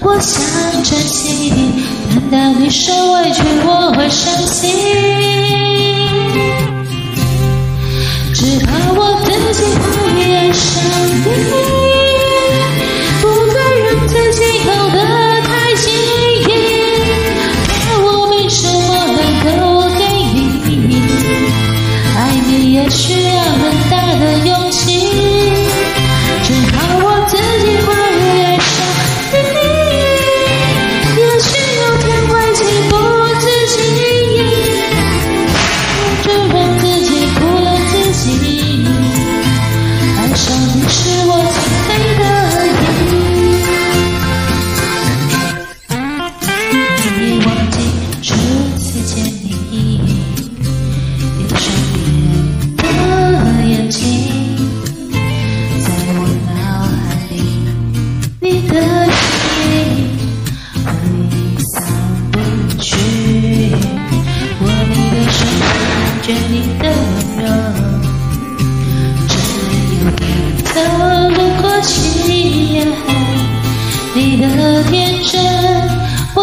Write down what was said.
我想珍惜，看到你受委屈，我会伤心，只怕我自己。